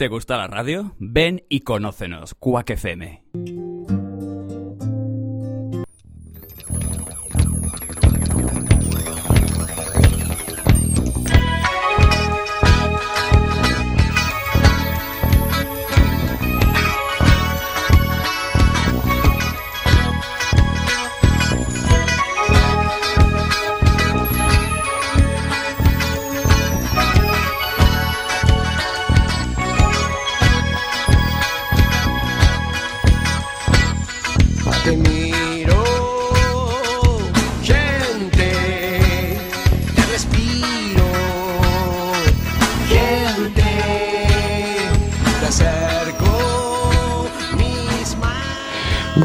¿Te gusta la radio? Ven y conócenos, Cuac FM.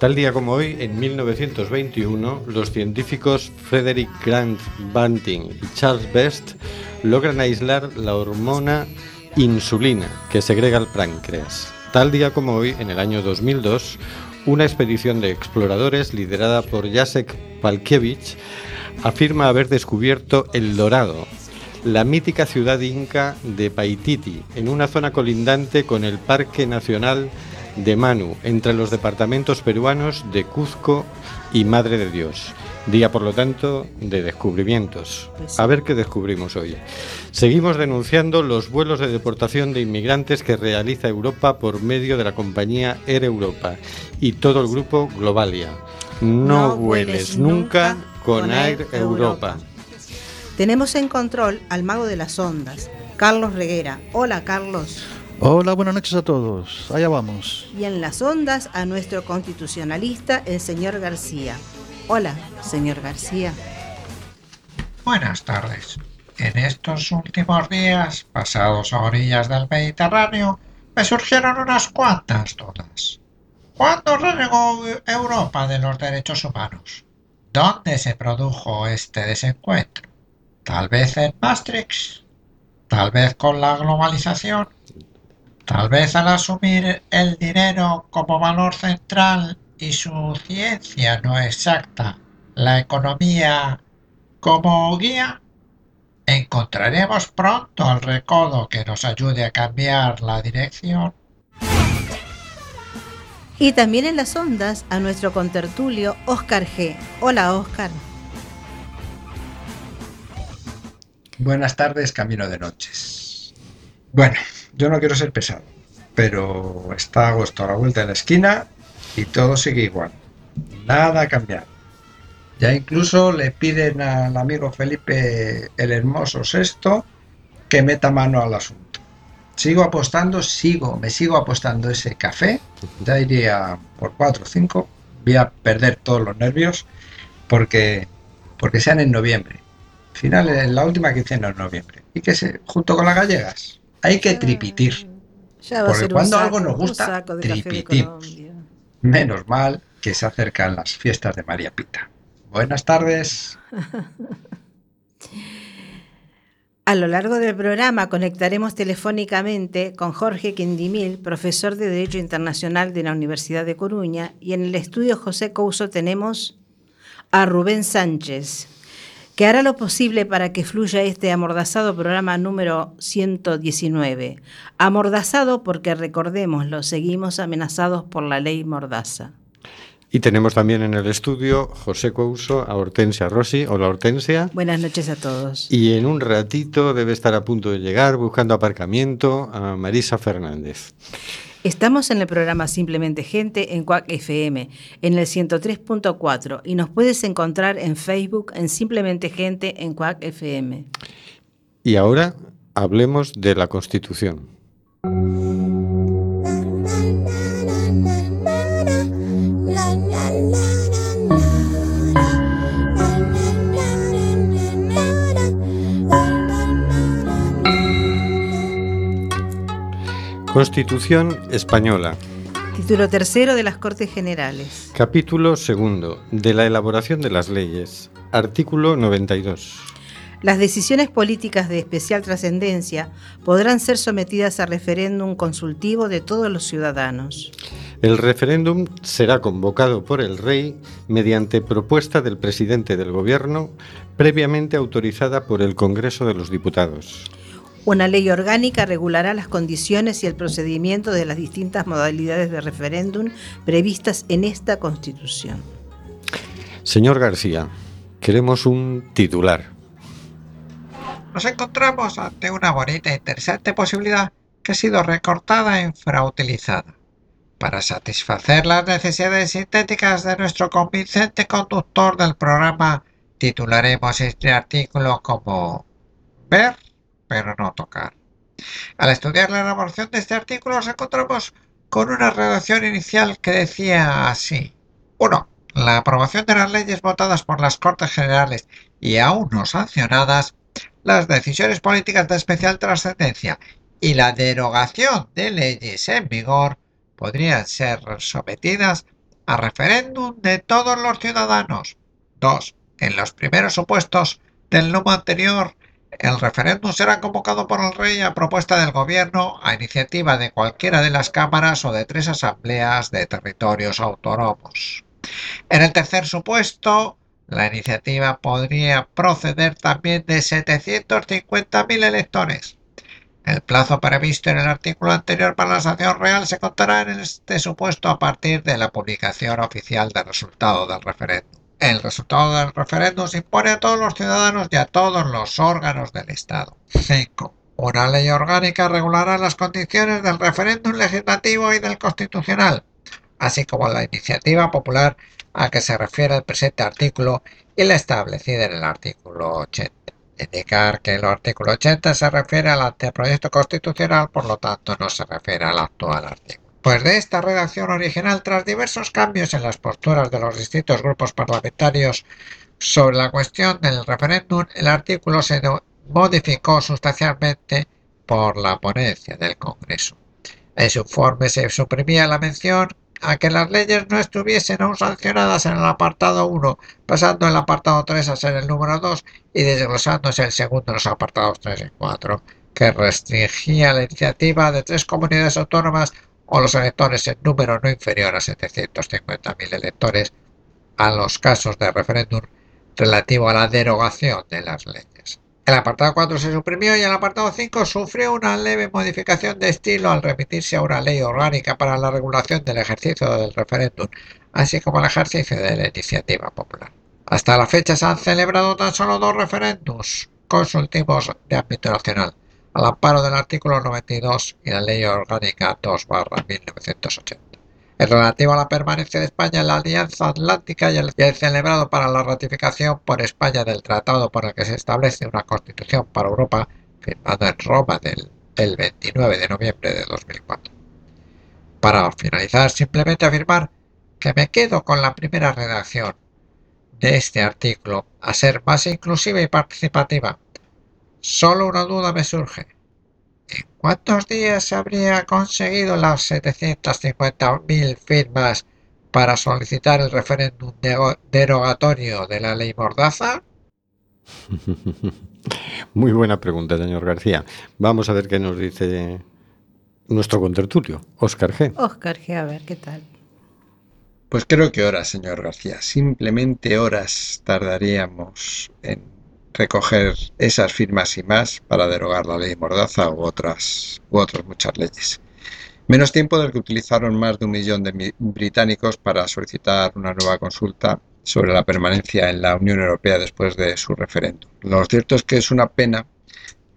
Tal día como hoy, en 1921, los científicos Frederick Grant Banting y Charles Best logran aislar la hormona insulina que segrega el páncreas. Tal día como hoy, en el año 2002, una expedición de exploradores liderada por Jacek Palkiewicz afirma haber descubierto El Dorado, la mítica ciudad inca de Paititi, en una zona colindante con el Parque Nacional de Manu, entre los departamentos peruanos de Cuzco y Madre de Dios. Día, por lo tanto, de descubrimientos. Pues. A ver qué descubrimos hoy. Seguimos denunciando los vuelos de deportación de inmigrantes que realiza Europa por medio de la compañía Air Europa y todo el grupo Globalia. No, No vueles nunca con con Air Air Europa. Europa. Tenemos en control al mago de las ondas, Carlos Reguera. Hola Carlos. Hola, buenas noches a todos. Allá vamos. Y en las ondas a nuestro constitucionalista, el señor García. Hola, señor García. Buenas tardes. En estos últimos días, pasados a orillas del Mediterráneo, me surgieron unas cuantas dudas. ¿Cuándo renegó Europa de los derechos humanos? ¿Dónde se produjo este desencuentro? ¿Tal vez en Maastricht? ¿Tal vez con la globalización? ¿Tal vez al asumir el dinero como valor central y su ciencia no exacta, la economía como guía? ¿Encontraremos pronto al recodo que nos ayude a cambiar la dirección? Y también en las ondas a nuestro contertulio Oscar G. Hola Oscar. Buenas tardes, camino de noches. Bueno, yo no quiero ser pesado, pero está agosto a la vuelta de la esquina y todo sigue igual. Nada ha cambiado. Ya incluso le piden al amigo Felipe el Hermoso VI que meta mano al asunto. Sigo apostando, sigo, me sigo apostando ese café. Ya iría por 4 o 5. Voy a perder todos los nervios porque, porque sean en noviembre. Final en la última quincena de noviembre. Y que se, junto con las gallegas, hay que tripitir. Ya va a Porque ser cuando saco, algo nos gusta, tripitimos. Menos mal que se acercan las fiestas de María Pita. Buenas tardes. A lo largo del programa conectaremos telefónicamente con Jorge Quindimil, profesor de Derecho Internacional de la Universidad de Coruña, y en el estudio José Couso tenemos a Rubén Sánchez, que hará lo posible para que fluya este amordazado programa número 119. Amordazado porque, recordémoslo, seguimos amenazados por la ley Mordaza. Y tenemos también en el estudio José Couso a Hortensia Rossi. Hola Hortensia. Buenas noches a todos. Y en un ratito debe estar a punto de llegar buscando aparcamiento a Marisa Fernández. Estamos en el programa Simplemente Gente en Cuac FM, en el 103.4, y nos puedes encontrar en Facebook en Simplemente Gente en Cuac FM. Y ahora hablemos de la Constitución. Constitución española. Título tercero de las Cortes Generales. Capítulo segundo. De la elaboración de las leyes. Artículo 92. Las decisiones políticas de especial trascendencia podrán ser sometidas a referéndum consultivo de todos los ciudadanos. El referéndum será convocado por el Rey mediante propuesta del presidente del Gobierno, previamente autorizada por el Congreso de los Diputados. Una ley orgánica regulará las condiciones y el procedimiento de las distintas modalidades de referéndum previstas en esta Constitución. Señor García, queremos un titular. Nos encontramos ante una bonita e interesante posibilidad que ha sido recortada e infrautilizada. Para satisfacer las necesidades sintéticas de nuestro convincente conductor del programa, titularemos este artículo como Ver, pero no tocar. Al estudiar la elaboración de este artículo nos encontramos con una redacción inicial que decía así. 1. La aprobación de las leyes votadas por las Cortes Generales y aún no sancionadas las decisiones políticas de especial trascendencia y la derogación de leyes en vigor podrían ser sometidas a referéndum de todos los ciudadanos. 2. En los primeros supuestos del número anterior, el referéndum será convocado por el rey a propuesta del gobierno a iniciativa de cualquiera de las cámaras o de tres asambleas de territorios autónomos. En el tercer supuesto, la iniciativa podría proceder también de 750.000 electores. El plazo previsto en el artículo anterior para la sanción real se contará en este supuesto a partir de la publicación oficial del resultado del referéndum. El resultado del referéndum se impone a todos los ciudadanos y a todos los órganos del Estado. 5. Una ley orgánica regulará las condiciones del referéndum legislativo y del constitucional, así como la iniciativa popular a que se refiere el presente artículo y la establecida en el artículo 80. Indicar que el artículo 80 se refiere al anteproyecto constitucional, por lo tanto no se refiere al actual artículo. Pues de esta redacción original, tras diversos cambios en las posturas de los distintos grupos parlamentarios sobre la cuestión del referéndum, el artículo se modificó sustancialmente por la ponencia del Congreso. En su informe se suprimía la mención a que las leyes no estuviesen aún sancionadas en el apartado 1, pasando el apartado 3 a ser el número 2 y desglosándose el segundo en los apartados 3 y 4, que restringía la iniciativa de tres comunidades autónomas o los electores en número no inferior a 750.000 electores a los casos de referéndum relativo a la derogación de las leyes. El apartado 4 se suprimió y el apartado 5 sufrió una leve modificación de estilo al remitirse a una ley orgánica para la regulación del ejercicio del referéndum, así como el ejercicio de la iniciativa popular. Hasta la fecha se han celebrado tan solo dos referéndums consultivos de ámbito nacional, al amparo del artículo 92 y la ley orgánica 2-1980 el relativo a la permanencia de España en la Alianza Atlántica y el, celebrado para la ratificación por España del tratado por el que se establece una constitución para Europa, firmado en Roma del, el 29 de noviembre de 2004. Para finalizar, simplemente afirmar que me quedo con la primera redacción de este artículo a ser más inclusiva y participativa. Solo una duda me surge. ¿En cuántos días se habría conseguido las 750.000 firmas para solicitar el referéndum derogatorio de la ley Mordaza? Muy buena pregunta, señor García. Vamos a ver qué nos dice nuestro contertulio, Óscar G. Óscar G, a ver qué tal. Pues creo que horas, señor García. Simplemente horas tardaríamos en recoger esas firmas y más para derogar la ley Mordaza u otras, u otras muchas leyes. Menos tiempo del que utilizaron más de un millón de británicos para solicitar una nueva consulta sobre la permanencia en la Unión Europea después de su referéndum. Lo cierto es que es una pena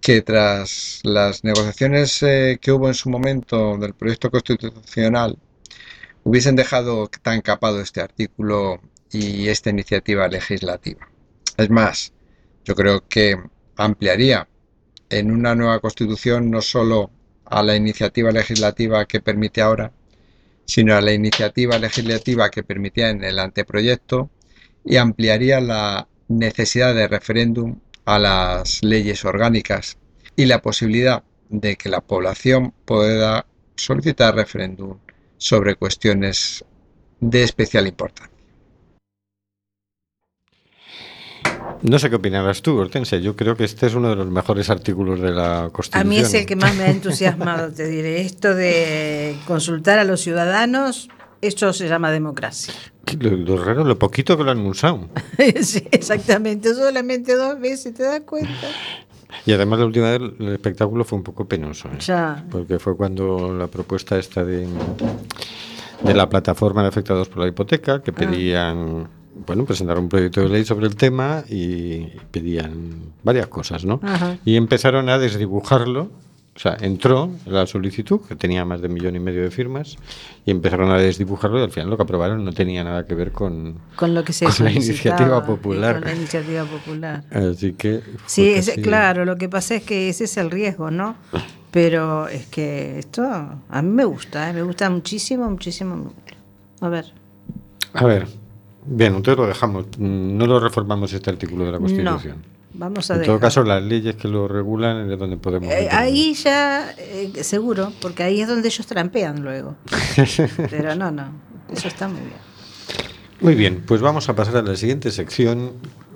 que tras las negociaciones eh, que hubo en su momento del proyecto constitucional hubiesen dejado tan capado este artículo y esta iniciativa legislativa. Es más, yo creo que ampliaría en una nueva constitución no solo a la iniciativa legislativa que permite ahora, sino a la iniciativa legislativa que permitía en el anteproyecto y ampliaría la necesidad de referéndum a las leyes orgánicas y la posibilidad de que la población pueda solicitar referéndum sobre cuestiones de especial importancia. No sé qué opinarás tú, Hortensia. Yo creo que este es uno de los mejores artículos de la A Constitución. mí es el que más me ha entusiasmado, te diré. Esto de consultar a los ciudadanos, esto se llama democracia. Lo, lo raro, lo poquito que lo han usado. sí, exactamente, solamente dos veces, ¿te das cuenta? Y además la última vez el espectáculo fue un poco penoso. ¿eh? Ya. Porque fue cuando la propuesta esta de, de la plataforma de afectados por la hipoteca, que pedían, bueno, presentar un proyecto de ley sobre el tema y pedían varias cosas, ¿no? Ajá. Y empezaron a desdibujarlo. O sea, entró la solicitud, que tenía más de un millón y medio de firmas, y empezaron a desdibujarlo y al final lo que aprobaron no tenía nada que ver con... Con lo que se Con la iniciativa popular. Con la iniciativa popular. Así que... Sí, es, claro, lo que pasa es que ese es el riesgo, ¿no? Pero es que esto a mí me gusta, ¿eh? me gusta muchísimo, muchísimo. A ver, A ver, bien, entonces lo dejamos. Mm, No lo reformamos este artículo de la no, Constitución. vamos a En todo caso, las leyes que lo regulan es donde podemos. Eh, ahí ya, eh, seguro, porque ahí es donde ellos trampean luego. Pero no, no, eso está muy bien. Muy bien, pues vamos a pasar a la siguiente sección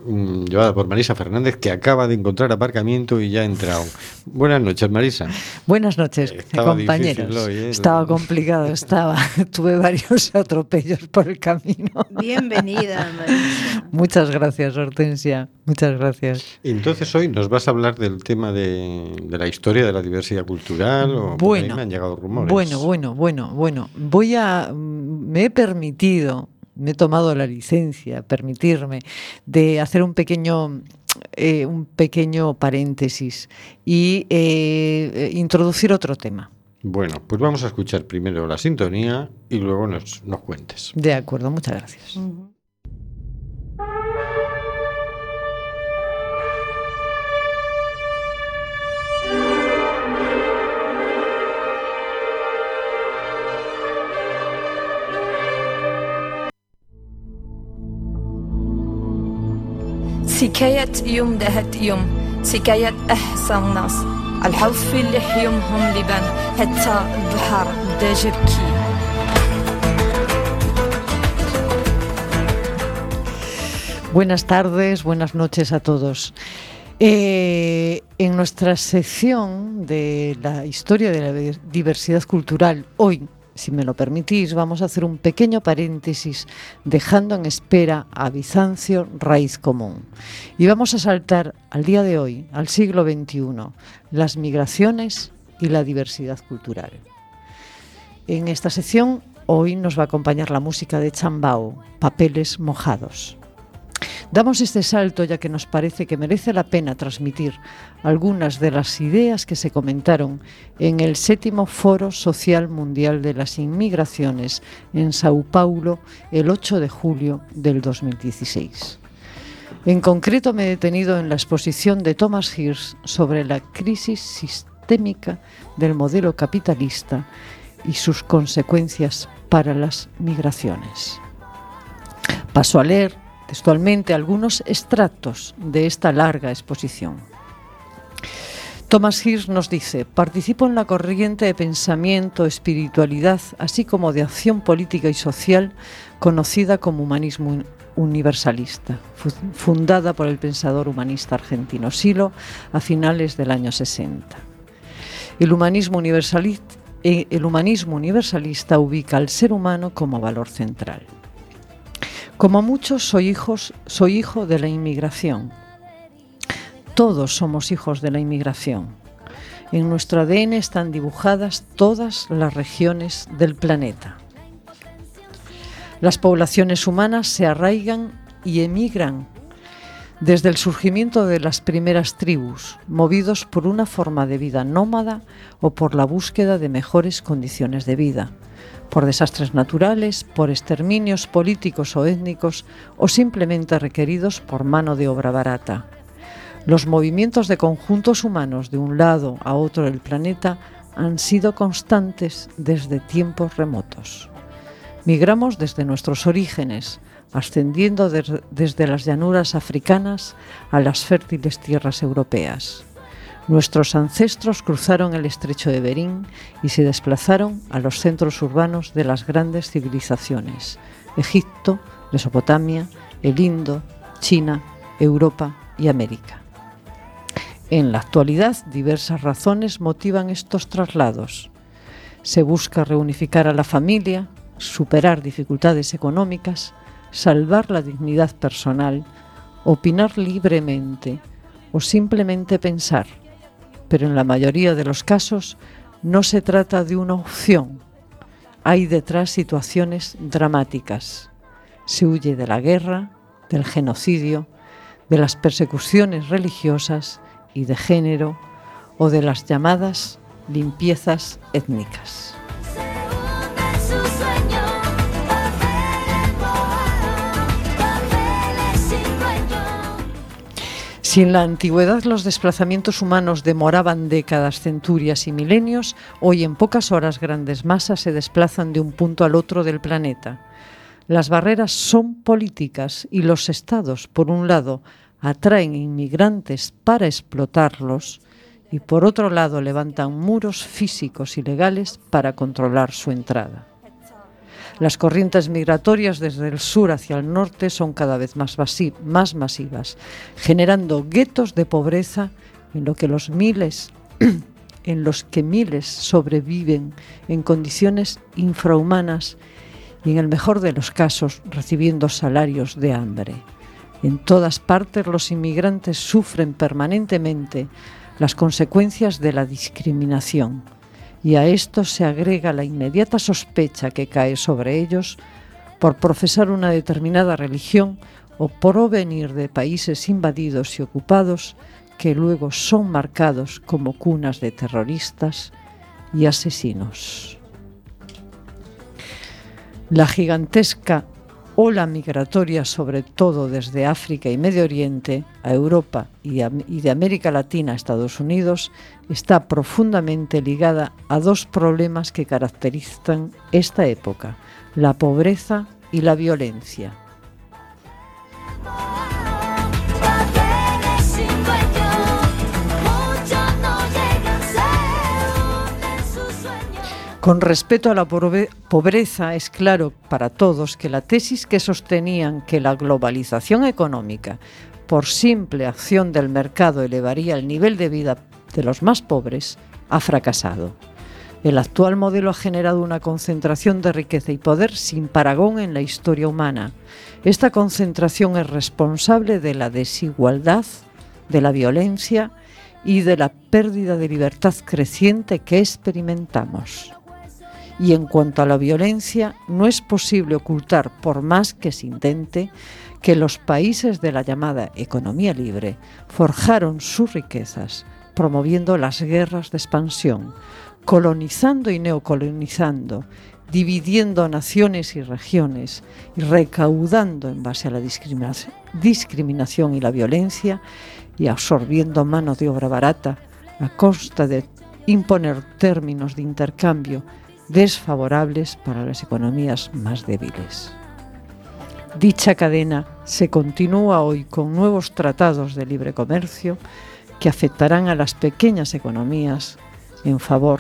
mm, llevada por Marisa Fernández, que acaba de encontrar aparcamiento y ya ha entrado. Buenas noches, Marisa. Buenas noches, Estaba compañeros. hoy, ¿eh? Estaba complicado, estaba. Tuve varios atropellos por el camino. Bienvenida, Marisa. Muchas gracias, Hortensia. Muchas gracias. Entonces hoy nos vas a hablar del tema de, de la historia de la diversidad cultural o Bueno, me han llegado rumores. Bueno, bueno, bueno, bueno. Voy a. mm, Me he permitido, me he tomado la licencia, permitirme, de hacer un pequeño. eh, un pequeño paréntesis y eh, eh, introducir otro tema. Bueno, pues vamos a escuchar primero la sintonía y luego nos, nos cuentes. De acuerdo, muchas gracias. سكاية يوم دهت يوم سكاية أحسن ناس الحوف في اللي يومهم لبان حتى البحر بدا جبكي Buenas tardes, buenas noches a todos. Eh, en nuestra sección de la historia de la di- diversidad cultural, hoy, si me lo permitís, vamos a hacer un pequeño paréntesis dejando en espera a Bizancio raíz común. Y vamos a saltar al día de hoy, al siglo XXI, las migraciones y la diversidad cultural. En esta sección hoy nos va a acompañar la música de Chambao, Papeles Mojados. Damos este salto ya que nos parece que merece la pena transmitir algunas de las ideas que se comentaron en el séptimo Foro Social Mundial de las Inmigraciones en Sao Paulo el 8 de julio del 2016. En concreto me he detenido en la exposición de Thomas Hirsch sobre la crisis sistémica del modelo capitalista y sus consecuencias para las migraciones. Paso a leer textualmente algunos extractos de esta larga exposición. Thomas Hirsch nos dice, participo en la corriente de pensamiento, espiritualidad, así como de acción política y social conocida como humanismo universalista, fu- fundada por el pensador humanista argentino Silo a finales del año 60. El humanismo universalista, el humanismo universalista ubica al ser humano como valor central. Como muchos soy hijos, soy hijo de la inmigración. Todos somos hijos de la inmigración. En nuestro ADN están dibujadas todas las regiones del planeta. Las poblaciones humanas se arraigan y emigran desde el surgimiento de las primeras tribus, movidos por una forma de vida nómada o por la búsqueda de mejores condiciones de vida, por desastres naturales, por exterminios políticos o étnicos o simplemente requeridos por mano de obra barata. Los movimientos de conjuntos humanos de un lado a otro del planeta han sido constantes desde tiempos remotos. Migramos desde nuestros orígenes, ascendiendo des- desde las llanuras africanas a las fértiles tierras europeas. Nuestros ancestros cruzaron el estrecho de Berín y se desplazaron a los centros urbanos de las grandes civilizaciones, Egipto, Mesopotamia, el Indo, China, Europa y América. En la actualidad, diversas razones motivan estos traslados. Se busca reunificar a la familia, superar dificultades económicas, salvar la dignidad personal, opinar libremente o simplemente pensar. Pero en la mayoría de los casos no se trata de una opción. Hay detrás situaciones dramáticas. Se huye de la guerra, del genocidio, de las persecuciones religiosas y de género o de las llamadas limpiezas étnicas. Si en la antigüedad los desplazamientos humanos demoraban décadas, centurias y milenios, hoy en pocas horas grandes masas se desplazan de un punto al otro del planeta. Las barreras son políticas y los estados, por un lado, atraen inmigrantes para explotarlos y por otro lado levantan muros físicos y legales para controlar su entrada. Las corrientes migratorias desde el sur hacia el norte son cada vez más, más masivas, generando guetos de pobreza en que los miles en los que miles sobreviven en condiciones infrahumanas y en el mejor de los casos recibiendo salarios de hambre. En todas partes los inmigrantes sufren permanentemente las consecuencias de la discriminación y a esto se agrega la inmediata sospecha que cae sobre ellos por profesar una determinada religión o por de países invadidos y ocupados que luego son marcados como cunas de terroristas y asesinos. La gigantesca ola migratoria, sobre todo desde África y Medio Oriente a Europa y, de América Latina a Estados Unidos, está profundamente ligada a dos problemas que caracterizan esta época, la pobreza y la violencia. Con respecto a la pobreza, es claro para todos que la tesis que sostenían que la globalización económica, por simple acción del mercado, elevaría el nivel de vida de los más pobres, ha fracasado. El actual modelo ha generado una concentración de riqueza y poder sin paragón en la historia humana. Esta concentración es responsable de la desigualdad, de la violencia y de la pérdida de libertad creciente que experimentamos. Y en cuanto a la violencia, no es posible ocultar, por más que se intente, que los países de la llamada economía libre forjaron sus riquezas promoviendo las guerras de expansión, colonizando y neocolonizando, dividiendo naciones y regiones y recaudando en base a la discriminación y la violencia y absorbiendo mano de obra barata a costa de imponer términos de intercambio desfavorables para las economías más débiles. Dicha cadena se continúa hoy con nuevos tratados de libre comercio que afectarán a las pequeñas economías en favor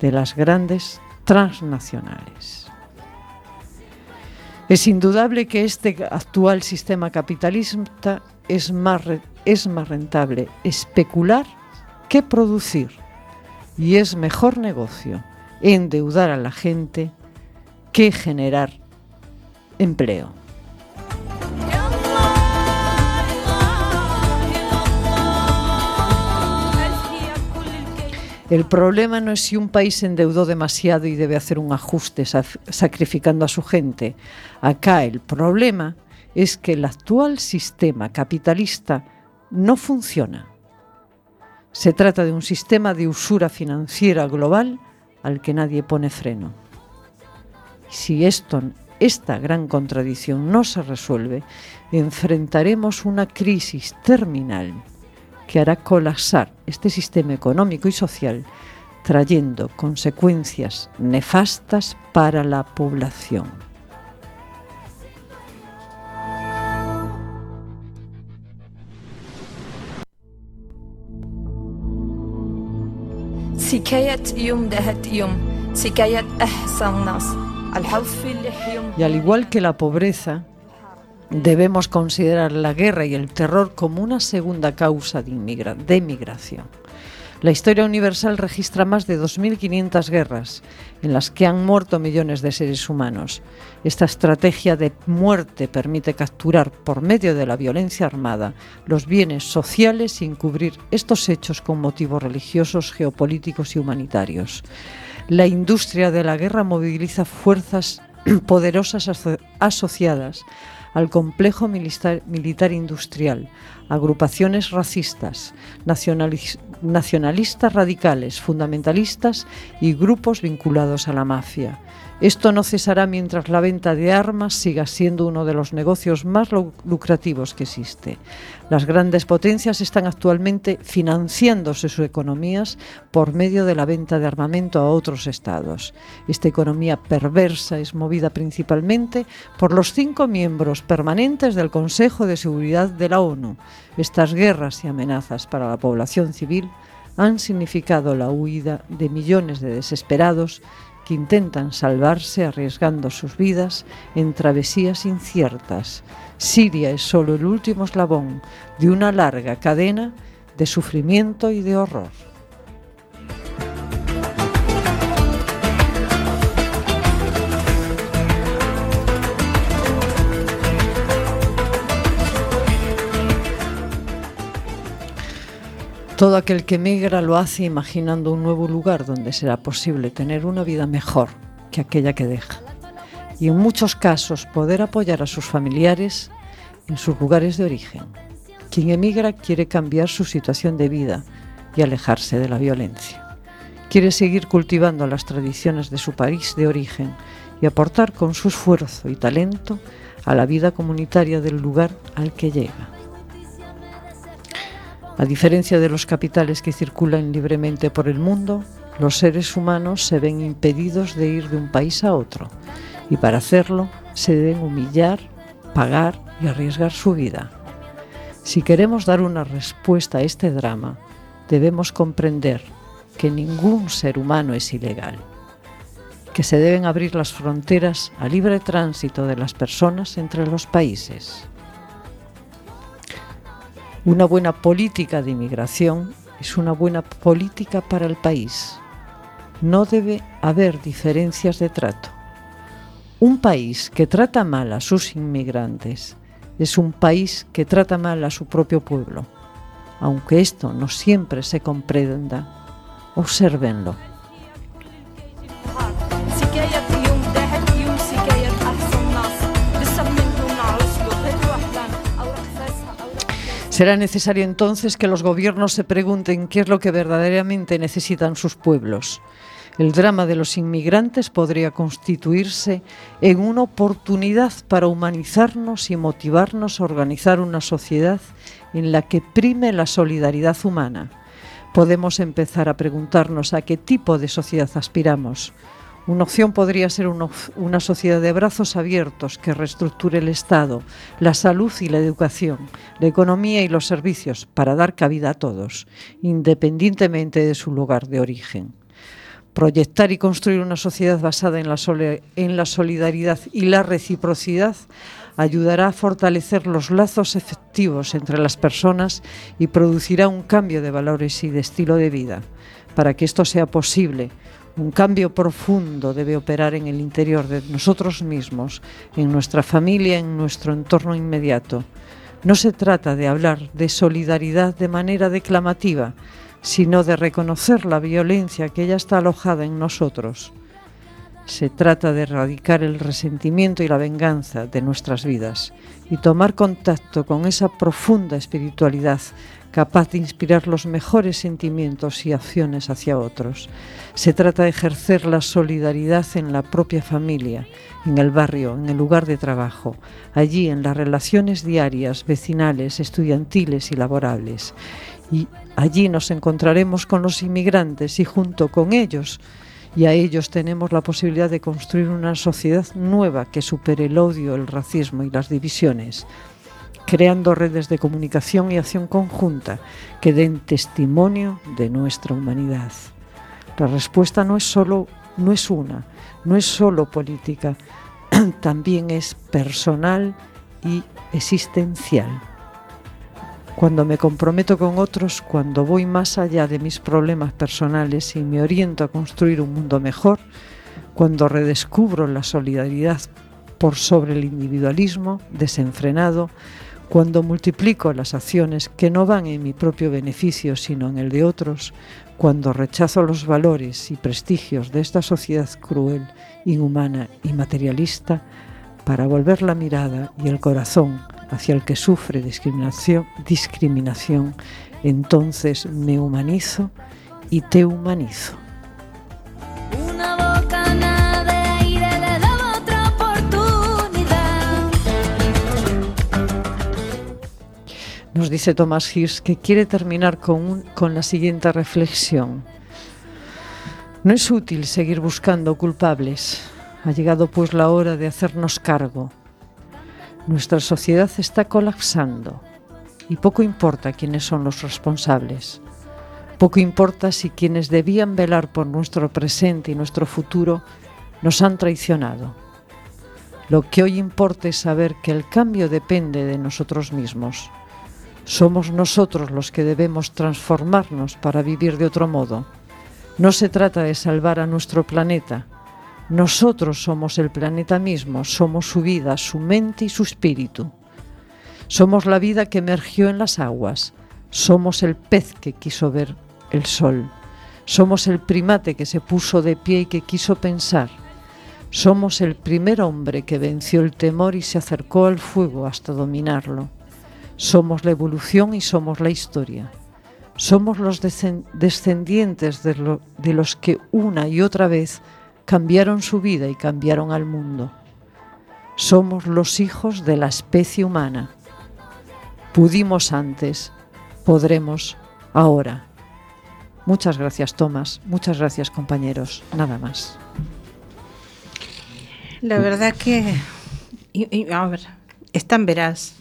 de las grandes transnacionales. Es indudable que este actual sistema capitalista es más, es más rentable especular que producir y es mejor negocio endeudar a la gente que generar empleo. El problema no es si un país endeudó demasiado y debe hacer un ajuste sacrificando a su gente. Acá el problema es que el actual sistema capitalista no funciona. Se trata de un sistema de usura financiera global al que nadie pone freno. Si esta gran contradicción no se resuelve, enfrentaremos una crisis terminal que hará colapsar este sistema económico y social, trayendo consecuencias nefastas para la población. Y al igual que la pobreza, debemos considerar la guerra y el terror como una segunda causa de, inmigra- de migración. La historia universal registra más de 2.500 guerras en las que han muerto millones de seres humanos. Esta estrategia de muerte permite capturar por medio de la violencia armada los bienes sociales sin cubrir estos hechos con motivos religiosos, geopolíticos y humanitarios. La industria de la guerra moviliza fuerzas poderosas aso- asociadas al complejo militar industrial, agrupaciones racistas, nacionalis- nacionalistas radicales, fundamentalistas y grupos vinculados a la mafia. Esto no cesará mientras la venta de armas siga siendo uno de los negocios más lu- lucrativos que existe. Las grandes potencias están actualmente financiándose sus economías por medio de la venta de armamento a otros estados. Esta economía perversa es movida principalmente por los cinco miembros permanentes del Consejo de Seguridad de la ONU. Estas guerras y amenazas para la población civil han significado la huida de millones de desesperados que intentan salvarse arriesgando sus vidas en travesías inciertas. Siria es solo el último eslabón de una larga cadena de sufrimiento y de horror. Todo aquel que migra lo hace imaginando un nuevo lugar donde será posible tener una vida mejor que aquella que deja. Y en muchos casos poder apoyar a sus familiares en sus lugares de origen. Quien emigra quiere cambiar su situación de vida y alejarse de la violencia. Quiere seguir cultivando las tradiciones de su país de origen y aportar con su esfuerzo y talento a la vida comunitaria del lugar al que llega. A diferencia de los capitales que circulan libremente por el mundo, los seres humanos se ven impedidos de ir de un país a otro y para hacerlo se deben humillar, pagar y arriesgar su vida. Si queremos dar una respuesta a este drama, debemos comprender que ningún ser humano es ilegal, que se deben abrir las fronteras a libre tránsito de las personas entre los países. Una buena política de inmigración es una buena política para el país. No debe haber diferencias de trato. Un país que trata mal a sus inmigrantes es un país que trata mal a su propio pueblo. Aunque esto no siempre se comprenda, obsérvenlo. Será necesario entonces que los gobiernos se pregunten qué es lo que verdaderamente necesitan sus pueblos. El drama de los inmigrantes podría constituirse en una oportunidad para humanizarnos y motivarnos a organizar una sociedad en la que prime la solidaridad humana. Podemos empezar a preguntarnos a qué tipo de sociedad aspiramos. Una opción podría ser una, sociedad de brazos abiertos que reestructure el Estado, la salud y la educación, la economía y los servicios para dar cabida a todos, independientemente de su lugar de origen. Proyectar y construir una sociedad basada en la solidaridad y la reciprocidad ayudará a fortalecer los lazos efectivos entre las personas y producirá un cambio de valores y de estilo de vida. Para que esto sea posible, un cambio profundo debe operar en el interior de nosotros mismos, en nuestra familia, en nuestro entorno inmediato. No se trata de hablar de solidaridad de manera declamativa, sino de reconocer la violencia que ya está alojada en nosotros. Se trata de erradicar el resentimiento y la venganza de nuestras vidas y tomar contacto con esa profunda espiritualidad capaz de inspirar los mejores sentimientos y acciones hacia otros. Se trata de ejercer la solidaridad en la propia familia, en el barrio, en el lugar de trabajo, allí en las relaciones diarias, vecinales, estudiantiles y laborables. Y allí nos encontraremos con los inmigrantes y junto con ellos y a ellos tenemos la posibilidad de construir una sociedad nueva que supere el odio, el racismo y las divisiones, creando redes de comunicación y acción conjunta que den testimonio de nuestra humanidad. La respuesta no es solo no es una, no es solo política, también es personal y existencial. Cuando me comprometo con otros, cuando voy más allá de mis problemas personales y me oriento a construir un mundo mejor, cuando redescubro la solidaridad por sobre el individualismo desenfrenado, cuando multiplico las acciones que no van en mi propio beneficio sino en el de otros, cuando rechazo los valores y prestigios de esta sociedad cruel, inhumana y materialista, para volver la mirada y el corazón hacia el que sufre discriminación, discriminación entonces me humanizo y te humanizo. Nos dice Thomas Hirsch que quiere terminar con, con la siguiente reflexión. No es útil seguir buscando culpables. Ha llegado pues la hora de hacernos cargo. Nuestra sociedad está colapsando y poco importa quiénes son los responsables. Poco importa si quienes debían velar por nuestro presente y nuestro futuro nos han traicionado. Lo que hoy importa es saber que el cambio depende de nosotros mismos. Somos nosotros los que debemos transformarnos para vivir de otro modo. No se trata de salvar a nuestro planeta. Nosotros somos el planeta mismo, somos su vida, su mente y su espíritu. Somos la vida que emergió en las aguas. Somos el pez que quiso ver el sol. Somos el primate que se puso de pie y que quiso pensar. Somos el primer hombre que venció el temor y se acercó al fuego hasta dominarlo. Somos la evolución y somos la historia. Somos los descen- descendientes de los que una y otra vez cambiaron su vida y cambiaron al mundo. Somos los hijos de la especie humana. Pudimos antes, podremos ahora. Muchas gracias, Tomás. Muchas gracias, compañeros. Nada más. La verdad que, y- y, a ver, es tan veraz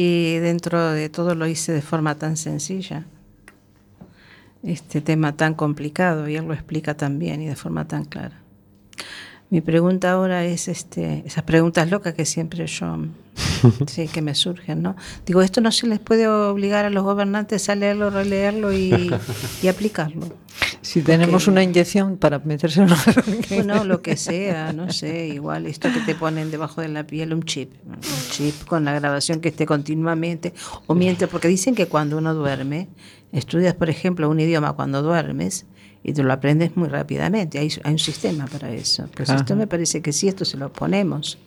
y dentro de todo lo hice de forma tan sencilla. Este tema tan complicado y él lo explica tan bien y de forma tan clara. Mi pregunta ahora es este, esas preguntas locas que siempre yo sí que me surgen, ¿no? Digo, esto no se les puede obligar a los gobernantes a leerlo, releerlo y, y aplicarlo. Si tenemos Porque- una inyección para meterse en una... Bueno, lo que sea, no sé, igual esto que te ponen debajo de la piel, un chip, un chip con la grabación que esté continuamente, o mientras, porque dicen que cuando uno duerme, estudias, por ejemplo, un idioma cuando duermes y te lo aprendes muy rápidamente, hay, hay un sistema para eso. Pues esto Ajá. me parece que sí, esto se lo ponemos.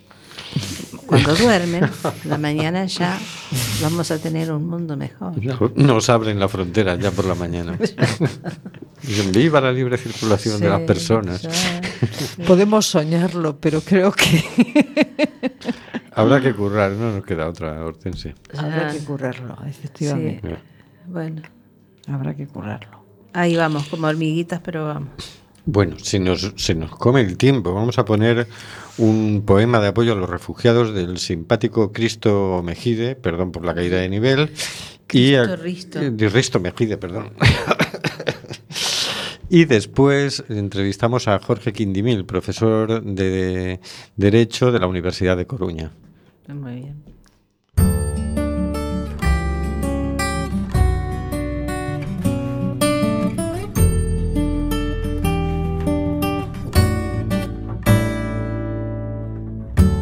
Cuando duermen, la mañana ya vamos a tener un mundo mejor. Nos abren la frontera ya por la mañana. Dicen, viva la libre circulación de las personas. sí. Podemos soñarlo, pero creo que Habrá que currar, no nos queda otra, Hortensia. habrá que curarlo, efectivamente. Sí. Bueno, Habrá que curarlo. ahí vamos, como hormiguitas, pero vamos. Bueno, se nos, se nos come el tiempo. Vamos a poner un poema de apoyo a los refugiados del simpático Cristo Mejide, perdón por la caída de nivel. y a- Cristo Risto. eh, de Risto Mejide, perdón. y después entrevistamos a Jorge Quindimil, profesor de Derecho de la Universidad de Coruña. Muy bien.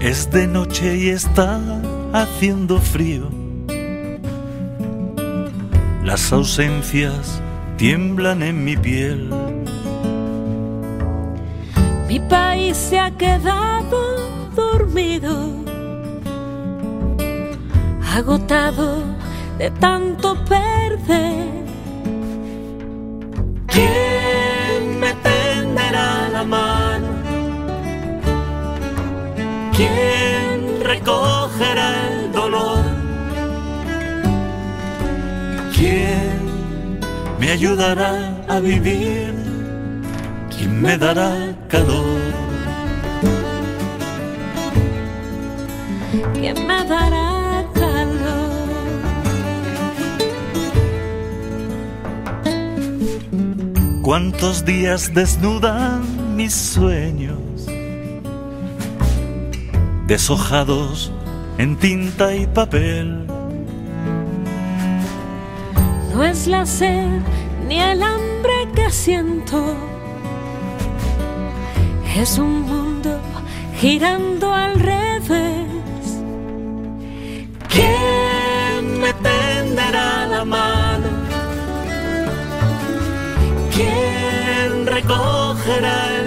Es de noche y está haciendo frío. Las ausencias tiemblan en mi piel. Mi país se ha quedado dormido, agotado de tanto perder. ¿Quién me tenderá la mano? ¿Quién recogerá el dolor? ¿Quién me ayudará a vivir? ¿Quién me dará calor? ¿Quién me dará calor? cuántos días desnudan mis sueños, deshojados en tinta y papel. No es la sed ni el hambre que siento, es un mundo girando al revés. ¿Quién me tenderá la mano? ¿Quién recogerá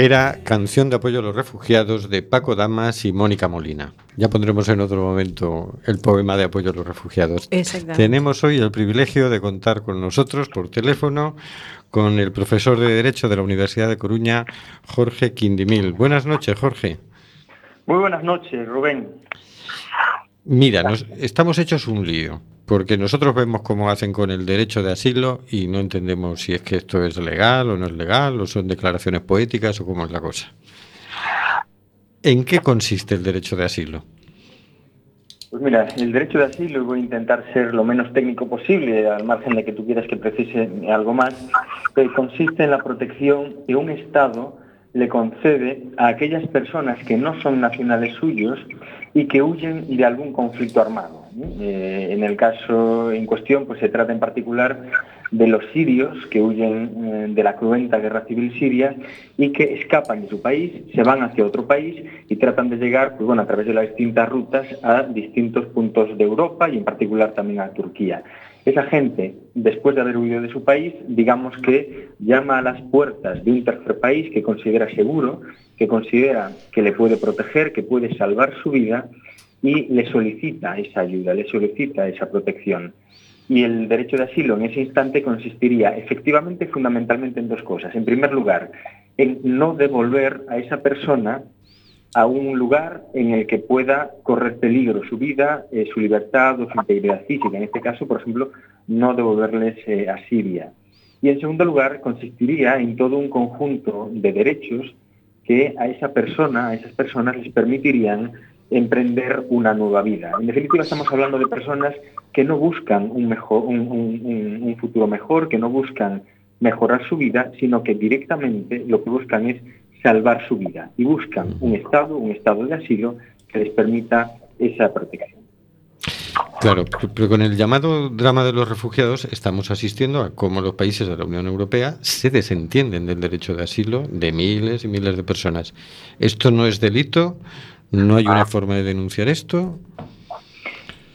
Era Canción de apoyo a los refugiados de Paco Damas y Mónica Molina. Ya pondremos en otro momento el poema de apoyo a los refugiados. Exactamente. Tenemos hoy el privilegio de contar con nosotros por teléfono con el profesor de Derecho de la Universidad de Coruña, Jorge Quindimil. Buenas noches, Jorge. Muy buenas noches, Rubén. Mira, nos, estamos hechos un lío, porque nosotros vemos cómo hacen con el derecho de asilo y no entendemos si es que esto es legal o no es legal, o son declaraciones poéticas o cómo es la cosa. ¿En qué consiste el derecho de asilo? Pues mira, el derecho de asilo, voy a intentar ser lo menos técnico posible, al margen de que tú quieras que precise algo más, eh, consiste en la protección que un Estado le concede a aquellas personas que no son nacionales suyos y que huyen de algún conflicto armado. Eh, en el caso en cuestión, pues se trata en particular de los sirios que huyen eh, de la cruenta guerra civil siria y que escapan de su país, se van hacia otro país y tratan de llegar, pues bueno, a través de las distintas rutas a distintos puntos de Europa y en particular también a Turquía. Esa gente, después de haber huido de su país, digamos que llama a las puertas de un tercer país que considera seguro, que considera que le puede proteger, que puede salvar su vida y le solicita esa ayuda, le solicita esa protección. Y el derecho de asilo en ese instante consistiría efectivamente fundamentalmente en dos cosas. En primer lugar, en no devolver a esa persona a un lugar en el que pueda correr peligro su vida, eh, su libertad o su integridad física. En este caso, por ejemplo, no devolverles eh, a Siria. Y en segundo lugar, consistiría en todo un conjunto de derechos que a esa persona, a esas personas les permitirían emprender una nueva vida. En definitiva, estamos hablando de personas que no buscan un, mejor, un, futuro mejor, que no buscan mejorar su vida, sino que directamente lo que buscan es salvar su vida y buscan un Estado, un Estado de asilo que les permita esa protección. Claro, pero con el llamado drama de los refugiados estamos asistiendo a cómo los países de la Unión Europea se desentienden del derecho de asilo de miles y miles de personas. ¿Esto no es delito? ¿No hay una forma de denunciar esto?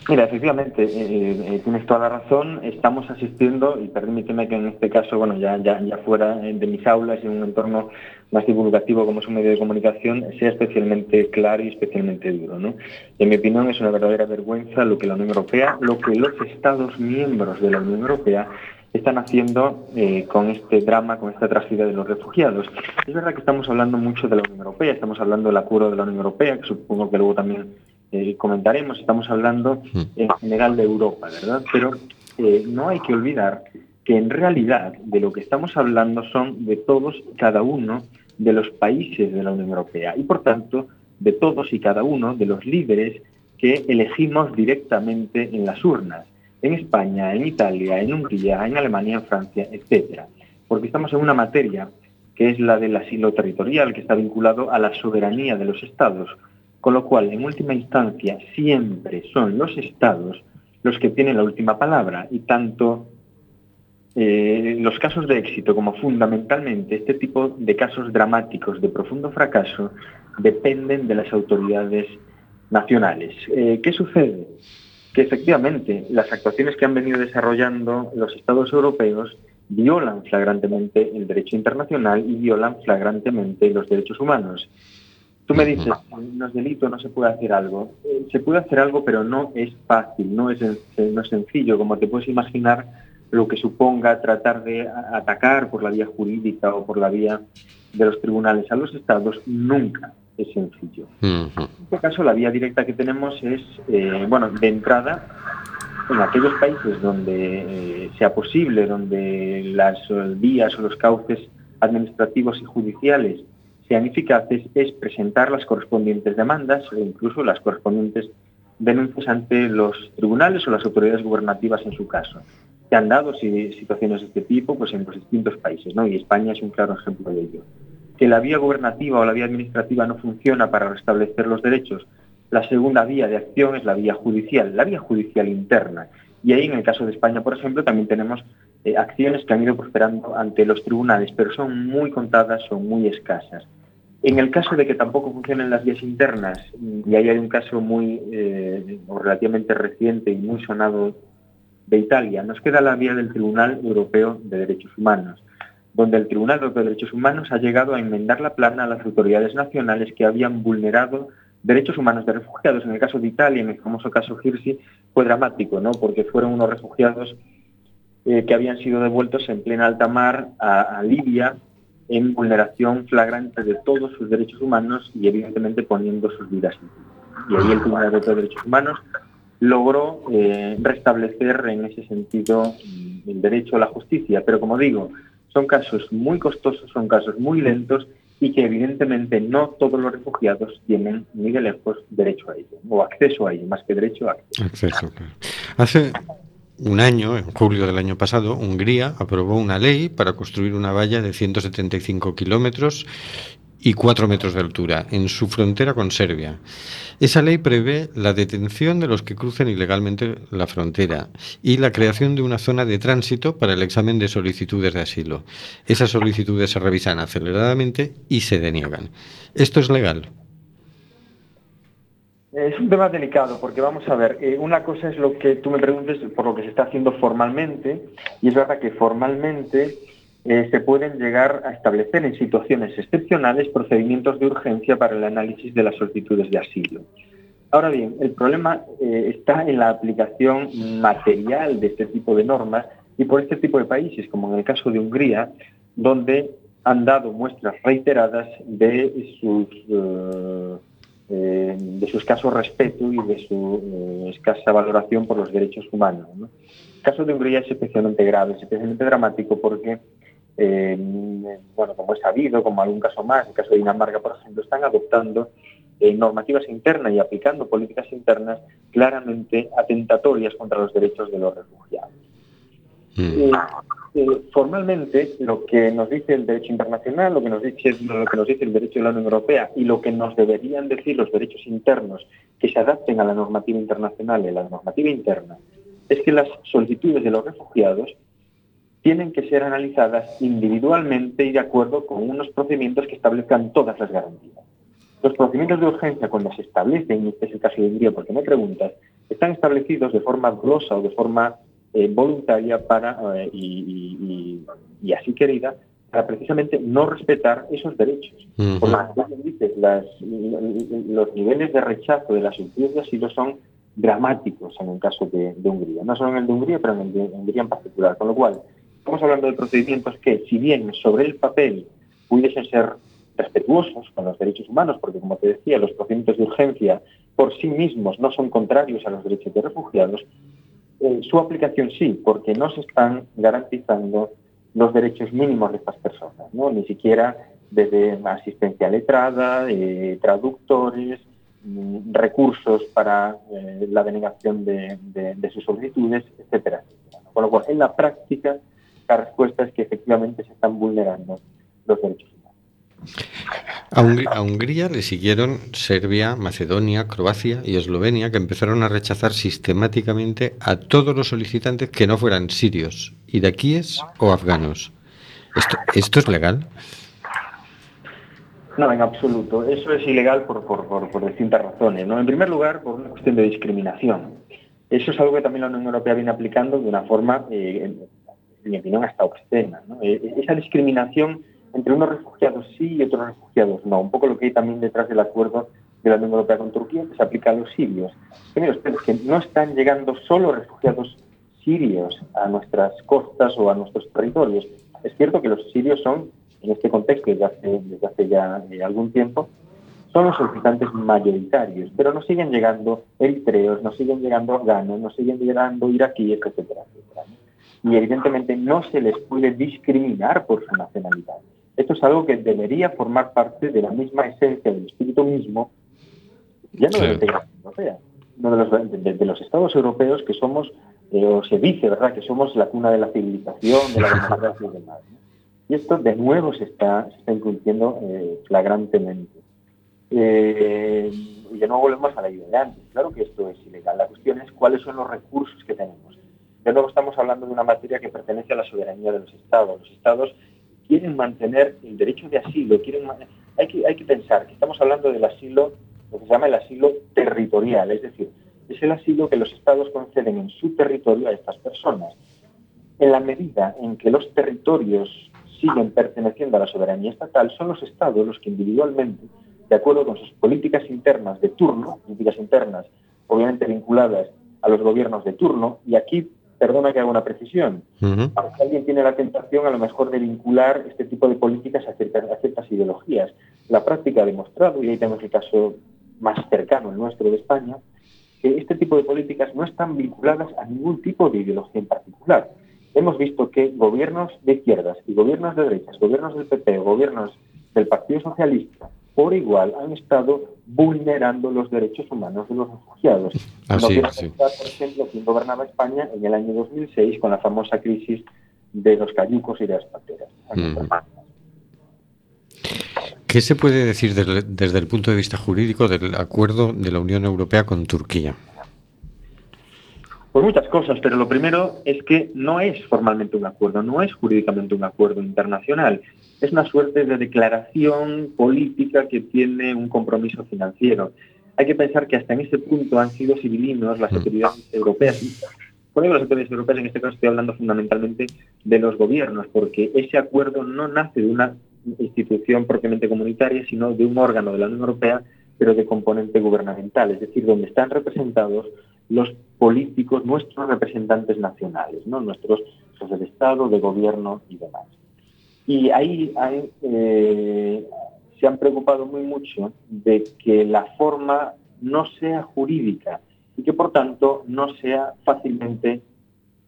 Mira, efectivamente, eh, eh, tienes toda la razón. Estamos asistiendo, y permíteme que en este caso, bueno, ya, ya, ya fuera eh, de mis aulas y en un entorno más divulgativo como es un medio de comunicación, sea especialmente claro y especialmente duro. ¿no? En mi opinión es una verdadera vergüenza lo que la Unión Europea, lo que los Estados miembros de la Unión Europea están haciendo eh, con este drama, con esta tragedia de los refugiados. Es verdad que estamos hablando mucho de la Unión Europea, estamos hablando del acuerdo de la Unión Europea, que supongo que luego también eh, comentaremos, estamos hablando en general de Europa, ¿verdad? Pero eh, no hay que olvidar que en realidad de lo que estamos hablando son de todos y cada uno de los países de la Unión Europea y por tanto de todos y cada uno de los líderes que elegimos directamente en las urnas, en España, en Italia, en Hungría, en Alemania, en Francia, etcétera. Porque estamos en una materia que es la del asilo territorial, que está vinculado a la soberanía de los estados, con lo cual, en última instancia, siempre son los estados los que tienen la última palabra y tanto eh, los casos de éxito como fundamentalmente este tipo de casos dramáticos de profundo fracaso dependen de las autoridades nacionales. Eh, ¿Qué sucede? Que efectivamente las actuaciones que han venido desarrollando los estados europeos violan flagrantemente el derecho internacional y violan flagrantemente los derechos humanos. Tú me dices, no es delito, no se puede hacer algo. Eh, se puede hacer algo, pero no es fácil, no es, no es sencillo, como te puedes imaginar lo que suponga tratar de atacar por la vía jurídica o por la vía de los tribunales a los estados, nunca es sencillo. En este caso, la vía directa que tenemos es, eh, bueno, de entrada, en aquellos países donde eh, sea posible, donde las eh, vías o los cauces administrativos y judiciales sean eficaces, es presentar las correspondientes demandas e incluso las correspondientes denuncias ante los tribunales o las autoridades gubernativas en su caso. Se han dado si- situaciones de este tipo pues, en los distintos países, ¿no? y España es un claro ejemplo de ello. Que la vía gubernativa o la vía administrativa no funciona para restablecer los derechos, la segunda vía de acción es la vía judicial, la vía judicial interna. Y ahí, en el caso de España, por ejemplo, también tenemos eh, acciones que han ido prosperando ante los tribunales, pero son muy contadas, son muy escasas. En el caso de que tampoco funcionen las vías internas, y ahí hay un caso muy eh, relativamente reciente y muy sonado de Italia, nos queda la vía del Tribunal Europeo de Derechos Humanos, donde el Tribunal Europeo de Derechos Humanos ha llegado a enmendar la plana a las autoridades nacionales que habían vulnerado derechos humanos de refugiados. En el caso de Italia, en el famoso caso Hirsi, fue dramático, ¿no? porque fueron unos refugiados eh, que habían sido devueltos en plena alta mar a, Libia en vulneración flagrante de todos sus derechos humanos y evidentemente poniendo sus vidas en peligro. Y ahí el Tribunal Europeo de Derechos Humanos logró eh, restablecer en ese sentido el derecho a la justicia. Pero como digo, son casos muy costosos, son casos muy lentos y que evidentemente no todos los refugiados tienen ni de lejos derecho a ello, o acceso a ello, más que derecho a acceso. Hace un año, en julio del año pasado, Hungría aprobó una ley para construir una valla de 175 kilómetros y 4 metros de altura en su frontera con Serbia. Esa ley prevé la detención de los que crucen ilegalmente la frontera y la creación de una zona de tránsito para el examen de solicitudes de asilo. Esas solicitudes se revisan aceleradamente y se deniegan. ¿Esto es legal? Es un tema delicado porque vamos a ver, eh, una cosa es lo que tú me preguntes por lo que se está haciendo formalmente y es verdad que formalmente eh, se pueden llegar a establecer en situaciones excepcionales procedimientos de urgencia para el análisis de las solicitudes de asilo. Ahora bien, el problema eh, está en la aplicación material de este tipo de normas y por este tipo de países, como en el caso de Hungría, donde han dado muestras reiteradas de sus, eh, de su escaso respeto y de su escasa valoración por los derechos humanos. ¿no? El caso de Hungría es especialmente grave, es especialmente dramático porque, eh, bueno, como es sabido, como algún caso más, el caso de Dinamarca, por ejemplo, están adoptando eh, normativas internas y aplicando políticas internas claramente atentatorias contra los derechos de los refugiados. Eh, eh, formalmente, lo que nos dice el derecho internacional, lo que nos dice, lo que nos dice el derecho de la Unión Europea y lo que nos deberían decir los derechos internos que se adapten a la normativa internacional y a la normativa interna, es que las solicitudes de los refugiados tienen que ser analizadas individualmente y de acuerdo con unos procedimientos que establezcan todas las garantías. Los procedimientos de urgencia, cuando se establecen, y este es el caso de Hungría porque me preguntas, están establecidos de forma glosa o de forma eh, voluntaria para eh, y, y- y- y así querida para precisamente no respetar esos derechos. Por que tú bien dices, las- los niveles de rechazo de las solicitudes de asilo son dramáticos en el caso de, de Hungría. No solo en el de Hungría, pero en el de Hungría en particular. Con lo cual, estamos hablando de procedimientos que, si bien sobre el papel pudiesen ser respetuosos con los derechos humanos, porque como te decía, los procedimientos de urgencia por sí mismos no son contrarios a los derechos de refugiados, eh, su aplicación sí, porque no se están garantizando los derechos mínimos de estas personas. Ni siquiera desde asistencia letrada, eh, traductores, mm, recursos para eh, la denegación de, sus solicitudes, etcétera. Con lo cual, en la práctica, la respuesta es que efectivamente se están vulnerando los derechos A, Hungría, a Hungría le siguieron Serbia, Macedonia, Croacia y Eslovenia, que empezaron a rechazar sistemáticamente a todos los solicitantes que no fueran sirios, iraquíes o afganos. ¿Esto, esto es legal? No, en absoluto. Eso es ilegal por, por, por, por distintas razones. ¿no? En primer lugar, por una cuestión de discriminación. Eso es algo que también la Unión Europea viene aplicando de una forma, eh, mi opinión, hasta obscena. ¿no? Eh, esa discriminación entre unos refugiados sí y otros refugiados no. Un poco lo que hay también detrás del acuerdo de la Unión Europea con Turquía, que se aplica a los sirios. Que no están llegando solo refugiados sirios a nuestras costas o a nuestros territorios. Es cierto que los sirios son, en este contexto desde hace, desde hace ya eh, algún tiempo, son los solicitantes mayoritarios, pero nos siguen llegando eritreos, nos siguen llegando afganos, nos siguen llegando iraquíes, etcétera. ¿no? Y evidentemente no se les puede discriminar por su nacionalidad. Esto es algo que debería formar parte de la misma esencia del espíritu mismo, ya no de la integración europea, sino de los, de- de los estados europeos que somos eh, o se dice, ¿verdad?, que somos la cuna de la civilización, de la democracia y demás. ¿no? Y esto de nuevo se está, se está incumpliendo eh, flagrantemente. Eh, y de nuevo volvemos a la idea de antes. Claro que esto es ilegal. La cuestión es cuáles son los recursos que tenemos. De nuevo estamos hablando de una materia que pertenece a la soberanía de los estados. Los estados quieren mantener el derecho de asilo, hay que, hay que pensar que estamos hablando del asilo, lo que se llama el asilo territorial, es decir, es el asilo que los estados conceden en su territorio a estas personas. En la medida en que los territorios siguen perteneciendo a la soberanía estatal, son los estados los que individualmente, de acuerdo con sus políticas internas de turno, políticas internas obviamente vinculadas a los gobiernos de turno, y aquí, perdona que haga una precisión, aunque alguien tiene la tentación a lo mejor de vincular este tipo de políticas a ciertas, a ciertas ideologías. La práctica ha demostrado, y ahí tenemos el caso más cercano, el nuestro de España, que este tipo de políticas no están vinculadas a ningún tipo de ideología en particular. Hemos visto que gobiernos de izquierdas y gobiernos de derechas, gobiernos del PP, gobiernos del Partido Socialista, por igual han estado vulnerando los derechos humanos de los refugiados. Así no quiero es, sí. pensar, por ejemplo, quién gobernaba España en el año 2006 con la famosa crisis de los cayucos y de las pateras. ¿Qué se puede decir desde, desde el punto de vista jurídico del acuerdo de la Unión Europea con Turquía? Pues muchas cosas, pero lo primero es que no es formalmente un acuerdo, no es jurídicamente un acuerdo internacional. Es una suerte de declaración política que tiene un compromiso financiero. Hay que pensar que hasta en ese punto han sido civilinos las autoridades europeas. Por las autoridades europeas, en este caso estoy hablando fundamentalmente de los gobiernos, porque ese acuerdo no nace de una institución propiamente comunitaria, sino de un órgano de la Unión Europea, pero de componente gubernamental, es decir, donde están representados los políticos, nuestros representantes nacionales, ¿no? nuestros jefes de Estado, de gobierno y demás. Y ahí hay, eh, se han preocupado muy mucho de que la forma no sea jurídica y que por tanto no sea fácilmente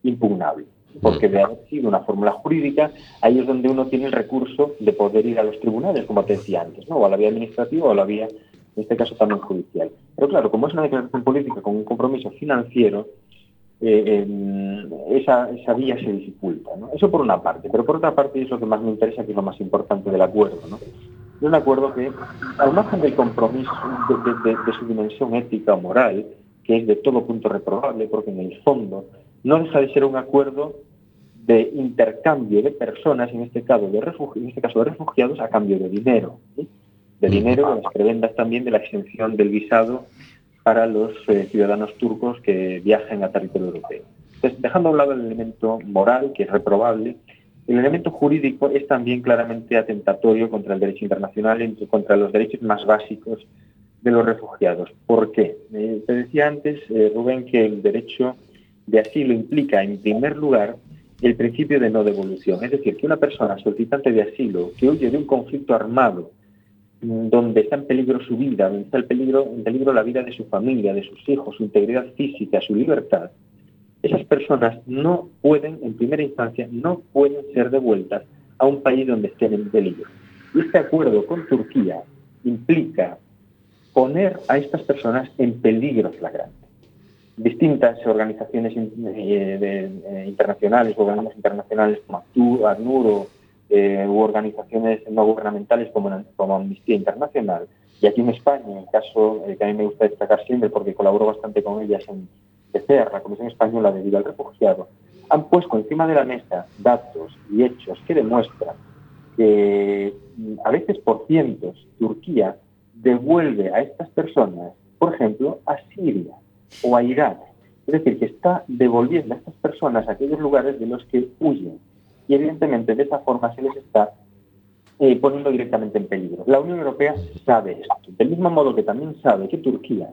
impugnable. Porque de haber sido una fórmula jurídica, ahí es donde uno tiene el recurso de poder ir a los tribunales, como te decía antes, ¿no? o a la vía administrativa o a la vía, en este caso también judicial. Pero claro, como es una declaración política con un compromiso financiero, eh, eh, esa, esa vía se dificulta. ¿no? Eso por una parte, pero por otra parte es lo que más me interesa, que es lo más importante del acuerdo. ¿no? Es un acuerdo que, al margen del compromiso de, de- de- de su dimensión ética o moral, que es de todo punto reprobable, porque en el fondo no deja de ser un acuerdo de intercambio de personas, en este caso de, refugi- en este caso de refugiados, a cambio de dinero. ¿sí? De dinero, de las prebendas también de la exención del visado para los eh, ciudadanos turcos que viajen a territorio europeo. Dejando a un lado el elemento moral, que es reprobable, el elemento jurídico es también claramente atentatorio contra el derecho internacional, entre- contra los derechos más básicos de los refugiados. ¿Por qué? Eh, te decía antes, eh, Rubén, que el derecho de asilo implica, en primer lugar, el principio de no devolución. Es decir, que una persona solicitante de asilo que huye de un conflicto armado, donde está en peligro su vida, donde está en peligro, en peligro la vida de su familia, de sus hijos, su integridad física, su libertad, esas personas no pueden, en primera instancia, no pueden ser devueltas a un país donde estén en peligro. Y este acuerdo con Turquía implica poner a estas personas en peligro flagrante. Distintas organizaciones eh, eh, internacionales, organismos internacionales como ACNUR o, eh, u organizaciones no gubernamentales como, como Amnistía Internacional, y aquí en España, el caso que a mí me gusta destacar siempre porque colaboro bastante con ellas en CECER, la Comisión Española de Ayuda al Refugiado, han puesto encima de la mesa datos y hechos que demuestran que mm, a veces por cientos Turquía devuelve a estas personas, por ejemplo, a Siria o a Irak. Es decir, que está devolviendo a estas personas a aquellos lugares de los que huyen. Y evidentemente de esa forma se les está eh, poniendo directamente en peligro. La Unión Europea sabe esto. Del mismo modo que también sabe que Turquía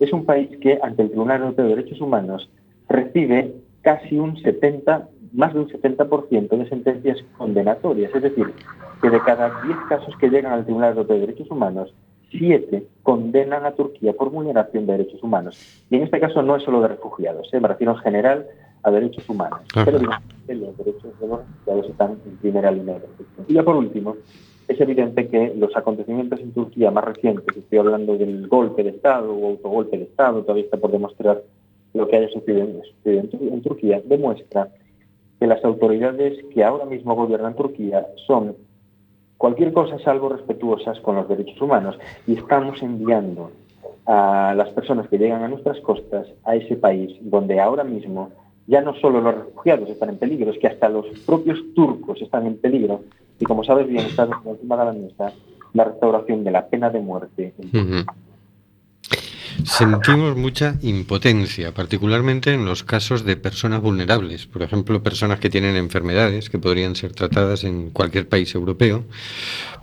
es un país que ante el Tribunal Europeo de Derechos Humanos recibe casi un 70, más de un 70% de sentencias condenatorias. Es decir, que de cada 10 casos que llegan al Tribunal Europeo de Derechos Humanos, 7 condenan a Turquía por vulneración de derechos humanos. Y en este caso no es solo de refugiados, ¿eh? me en general a derechos humanos. Ajá. Pero evidentemente los derechos de los refugiados están en primera línea. Y ya por último, es evidente que los acontecimientos en Turquía más recientes, estoy hablando del golpe de Estado o autogolpe de Estado, todavía está por demostrar lo que haya sucedido, Tur- en Turquía demuestra que las autoridades que ahora mismo gobiernan Turquía son cualquier cosa salvo respetuosas con los derechos humanos y estamos enviando a las personas que llegan a nuestras costas a ese país donde ahora mismo ya no solo los refugiados están en peligro, es que hasta los propios turcos están en peligro. Y como sabes bien está encima de la mesa la restauración de la pena de muerte. En Ujú. Sentimos mucha impotencia, particularmente en los casos de personas vulnerables, por ejemplo, personas que tienen enfermedades que podrían ser tratadas en cualquier país europeo,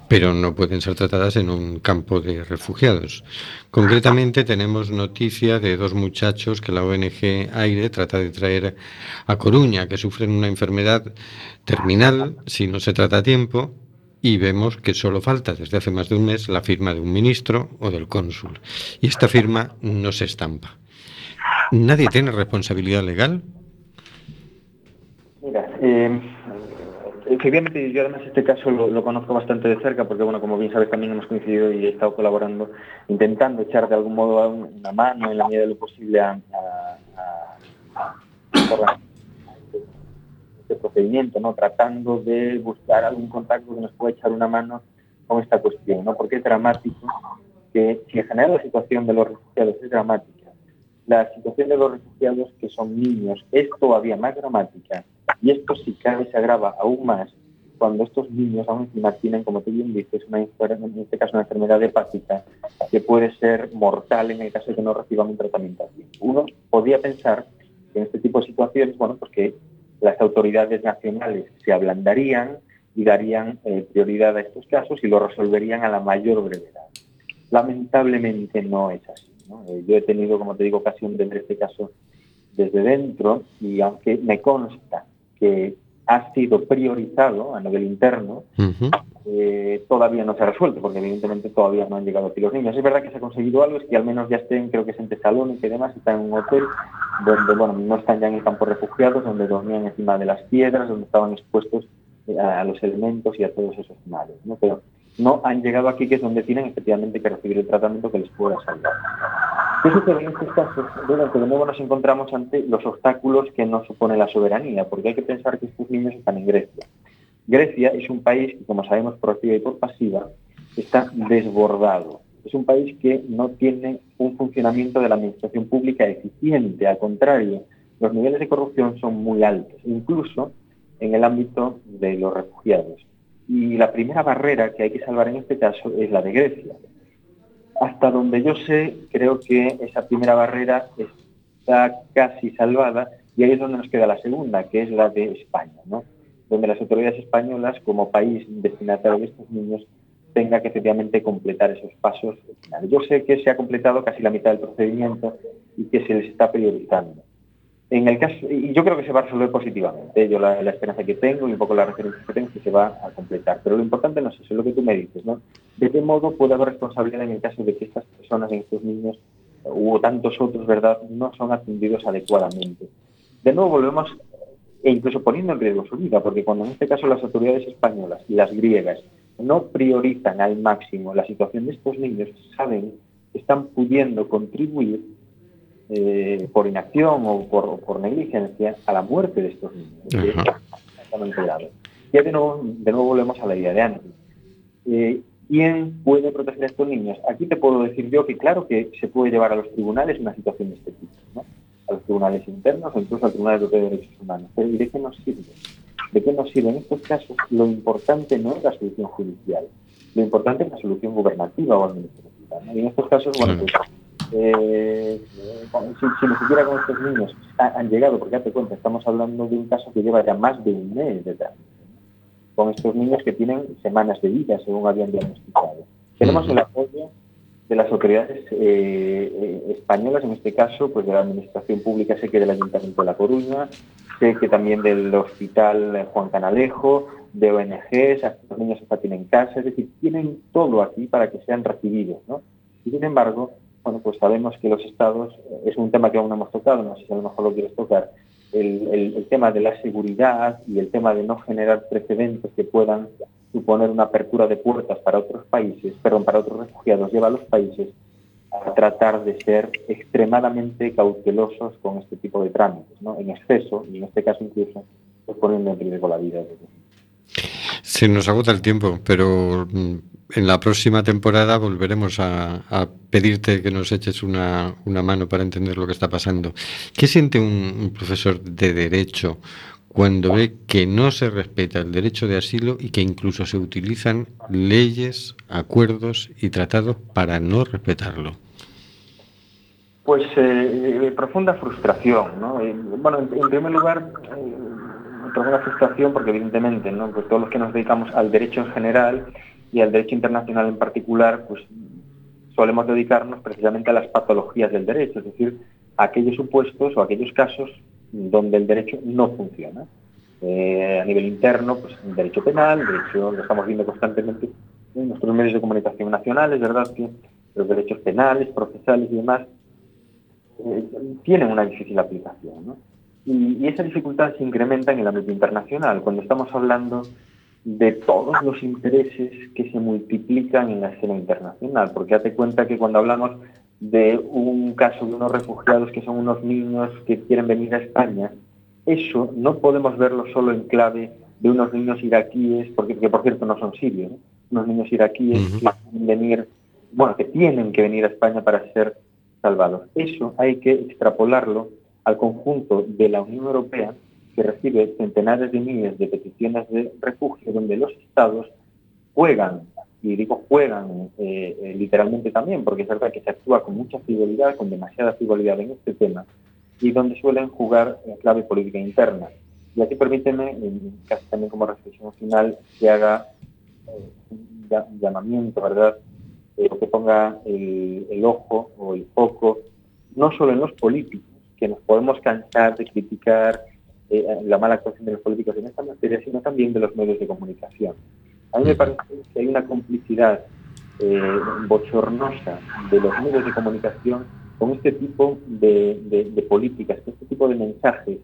pero no pueden ser tratadas en un campo de refugiados. Concretamente tenemos noticia de dos muchachos que la ONG Aire trata de traer a Coruña, que sufren una enfermedad terminal si no se trata a tiempo y vemos que solo falta desde hace más de un mes la firma de un ministro o del cónsul. Y esta firma no se estampa. ¿Nadie tiene responsabilidad legal? Mira, eh, efectivamente yo además este caso lo, conozco bastante de cerca porque, bueno, como bien sabes, también hemos coincidido y he estado colaborando, intentando echar de algún modo una mano en la medida de lo posible a- este procedimiento, ¿no? Tratando de buscar algún contacto que nos pueda echar una mano con esta cuestión, ¿no? Porque es dramático que si en general la situación de los refugiados es dramática, la situación de los refugiados que son niños es todavía más dramática y esto si cabe se agrava aún más cuando estos niños aún encima tienen, como tú bien dices, una, en este caso una enfermedad hepática que puede ser mortal en el caso de que no reciban un tratamiento. Uno podría pensar que en este tipo de situaciones, bueno, pues que las autoridades nacionales se ablandarían y darían eh, prioridad a estos casos y lo resolverían a la mayor brevedad. Lamentablemente no es así. Eh, yo he tenido, como te digo, ocasión de ver este caso desde dentro y aunque me consta que ha sido priorizado a nivel interno, eh, todavía no se ha resuelto, porque evidentemente todavía no han llegado aquí los niños. Es verdad que se ha conseguido algo, es que al menos ya estén, creo que es en Tesalónica y demás, están en un hotel donde, bueno, no están ya en el campo refugiados, donde dormían encima de las piedras, donde estaban expuestos eh, a, a los elementos y a todos esos males, ¿no? Pero no han llegado aquí, que es donde tienen efectivamente que recibir el tratamiento que les pueda salvar. ¿Qué sucede en estos casos? Bueno, que de nuevo nos encontramos ante los obstáculos que nos supone la soberanía, porque hay que pensar que estos niños están en Grecia. Grecia es un país que, como sabemos por activa y por pasiva, está desbordado. Es un país que no tiene un funcionamiento de la administración pública eficiente. Al contrario, los niveles de corrupción son muy altos, incluso en el ámbito de los refugiados. Y la primera barrera que hay que salvar en este caso es la de Grecia. Hasta donde yo sé, creo que esa primera barrera está casi salvada y ahí es donde nos queda la segunda, que es la de España, ¿no? donde las autoridades españolas, como país destinatario de estos niños, tenga que efectivamente completar esos pasos. Yo sé que se ha completado casi la mitad del procedimiento y que se les está priorizando. En el caso, y yo creo que se va a resolver positivamente. Yo la, esperanza que tengo y un poco la referencia que tengo que se va a completar. Pero lo importante no es eso, es lo que tú me dices, ¿no? ¿De qué modo puede haber responsabilidad en el caso de que estas personas, en estos niños, u tantos otros, ¿verdad?, no son atendidos adecuadamente. De nuevo volvemos, e incluso poniendo en riesgo su vida, porque cuando en este caso las autoridades españolas y las griegas no priorizan al máximo la situación de estos niños, saben que están pudiendo contribuir eh, por inacción o por, negligencia a la muerte de estos niños. que es exactamente grave. Ya de nuevo, de nuevo volvemos a la idea de antes. Eh, ¿Quién puede proteger a estos niños? Aquí te puedo decir yo que claro que se puede llevar a los tribunales una situación de este tipo, ¿no? a los tribunales internos o incluso al Tribunal Europeo de Derechos Humanos. Pero ¿y de qué nos sirve? ¿De qué nos sirve? En estos casos lo importante no es la solución judicial, lo importante es la solución gubernativa o administrativa. ¿no? Y en estos casos, bueno, pues, eh, si, si ni siquiera con estos niños ha- han llegado, porque date cuenta, estamos hablando de un caso que lleva ya más de un mes de trámite, ¿no? con estos niños que tienen semanas de vida, según habían diagnosticado. Tenemos el apoyo de las autoridades eh, eh, españolas, en este caso, pues de la Administración Pública, sé que del Ayuntamiento de La Coruña, sé que también del Hospital eh, Juan Canalejo, de ONGs, los niños hasta tienen casa, es decir, tienen todo aquí para que sean recibidos, ¿no? Y sin embargo, bueno, pues sabemos que los estados, eh, es un tema que aún no hemos tocado, no sé si a lo mejor lo quieres tocar, el, tema de la seguridad y el tema de no generar precedentes que puedan suponer una apertura de puertas para otros países, perdón, para otros refugiados, lleva a los países a tratar de ser extremadamente cautelosos con este tipo de trámites, ¿no? En exceso, y en este caso incluso, pues poniendo en riesgo la vida de Se nos agota el tiempo, pero mm, en la próxima temporada volveremos a, pedirte que nos eches una, mano para entender lo que está pasando. ¿Qué siente un, profesor de derecho cuando ve que no se respeta el derecho de asilo y que incluso se utilizan leyes, acuerdos y tratados para no respetarlo? Pues eh, eh, profunda frustración, ¿no? Eh, bueno, en, en primer lugar, profunda frustración porque evidentemente, ¿no? Pues todos los que nos dedicamos al derecho en general y al derecho internacional en particular, pues solemos dedicarnos precisamente a las patologías del derecho, es decir, a aquellos supuestos o aquellos casos donde el derecho no funciona. Eh, a nivel interno, pues derecho penal, derecho, lo estamos viendo constantemente en nuestros medios de comunicación nacionales, ¿verdad? Que los derechos penales, procesales y demás eh, tienen una difícil aplicación. Y, y esa dificultad se incrementa en el ámbito internacional, cuando estamos hablando de todos los intereses que se multiplican en la escena internacional, porque date cuenta que cuando hablamos de un caso de unos refugiados que son unos niños que quieren venir a España, eso no podemos verlo solo en clave de unos niños iraquíes, porque que por cierto no son sirios, ¿no? unos niños iraquíes que quieren venir, bueno, que tienen que venir a España para ser salvados. Eso hay que extrapolarlo al conjunto de la Unión Europea, que recibe centenares de miles de peticiones de refugio, donde los estados juegan, y digo juegan eh, eh, literalmente también, porque es verdad que se actúa con mucha frivolidad, con demasiada frivolidad en este tema, y donde suelen jugar en clave política interna. Y aquí permíteme, casi también como reflexión final, que haga eh, un llamamiento, ¿verdad? Eh, o que ponga el, el ojo o el foco, no solo en los políticos, que nos podemos cansar de criticar eh, la mala actuación de los políticos en esta materia, sino también de los medios de comunicación. A mí me parece que hay una complicidad eh, bochornosa de los medios de comunicación con este tipo de, de- de políticas, con este tipo de mensajes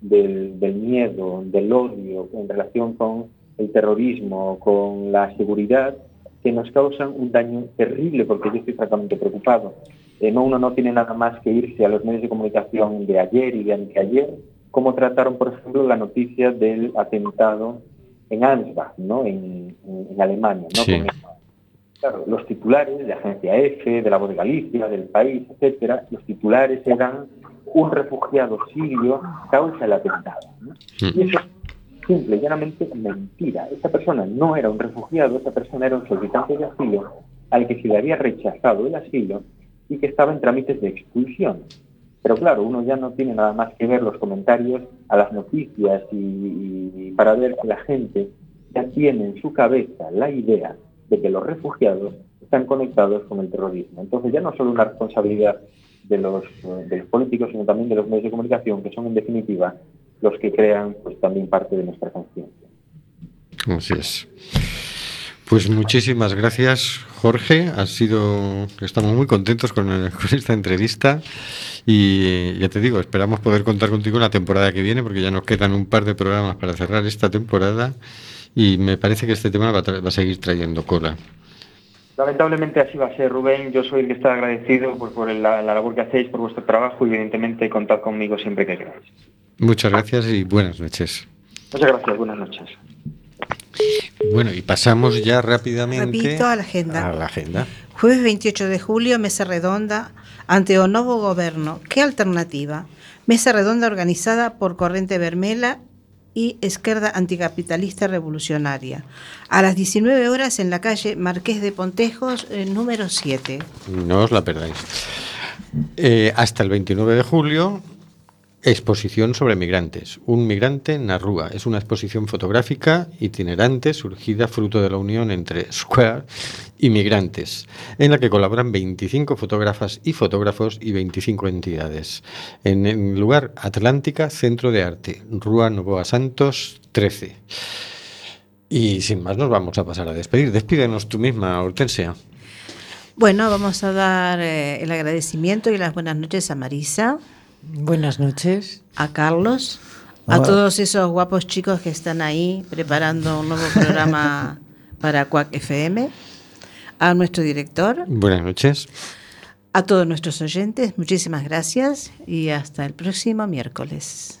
del, del miedo, del odio en relación con el terrorismo, con la seguridad, que nos causan un daño terrible, porque yo estoy francamente preocupado. Eh, no, uno no tiene nada más que irse a los medios de comunicación de ayer y de anteayer, como trataron, por ejemplo, la noticia del atentado en Ansbach, ¿no? en, en- en Alemania. ¿no? Sí. Con Claro, los titulares de Agencia F, de La Voz de Galicia, del País, etcétera, los titulares eran un refugiado sirio causa el atentado. ¿no? Y eso es simple y llanamente mentira. Esa persona no era un refugiado, esa persona era un solicitante de asilo al que se le había rechazado el asilo y que estaba en trámites de expulsión. Pero claro, uno ya no tiene nada más que ver los comentarios a las noticias y, para ver que la gente ya tiene en su cabeza la idea de que los refugiados están conectados con el terrorismo. Entonces ya no solo una responsabilidad de los, eh, de los políticos, sino también de los medios de comunicación, que son en definitiva los que crean pues también parte de nuestra conciencia. Así es. Pues muchísimas gracias, Jorge. Ha sido, estamos muy contentos con, esta entrevista y ya te digo, esperamos poder contar contigo la temporada que viene porque ya nos quedan un par de programas para cerrar esta temporada y me parece que este tema va va a seguir trayendo cola. Lamentablemente así va a ser, Rubén. Yo soy el que está agradecido pues, por la, la labor que hacéis, por vuestro trabajo y evidentemente contad conmigo siempre que queráis. Muchas gracias y buenas noches. Muchas gracias, buenas noches. Bueno, y pasamos ya rápidamente a la agenda. a la agenda. Jueves 28 de julio, mesa redonda ante o novo goberno. ¿Qué alternativa? Mesa redonda organizada por Corrente Vermela y Esquerda Anticapitalista Revolucionaria. A las 19 horas en la calle Marqués de Pontejos, eh, número 7. No os la perdáis. Eh, hasta el 29 de julio, exposición sobre migrantes. Un migrante en la Rúa. Es una exposición fotográfica itinerante surgida fruto de la unión entre Square y migrantes, en la que colaboran 25 fotógrafas y fotógrafos y 25 entidades. En el lugar Atlántica, Centro de Arte, Rúa Novoa Santos 13. Y sin más nos vamos a pasar a despedir. Despídenos tú misma, Hortensia. Bueno, vamos a dar eh, el agradecimiento y las buenas noches a Marisa. Buenas noches. A Carlos. A todos esos guapos chicos que están ahí preparando un nuevo programa para Cuac FM. A nuestro director. Buenas noches. A todos nuestros oyentes, muchísimas gracias y hasta el próximo miércoles.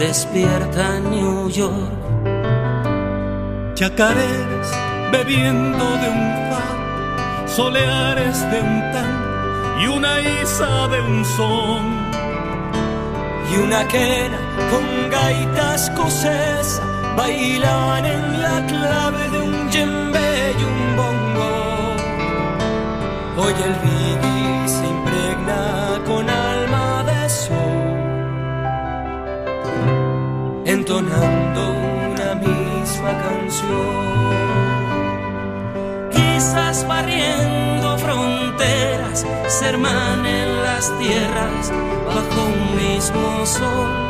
despierta New York. Chacareras bebiendo de un far, soleares de un tan y una isa de un son. Y una quena con gaitas escocesa bailaban en la clave de un djembe y un bongo. Hoy el entonando una misma canción. Quizás barriendo fronteras, se hermanen las tierras bajo un mismo sol.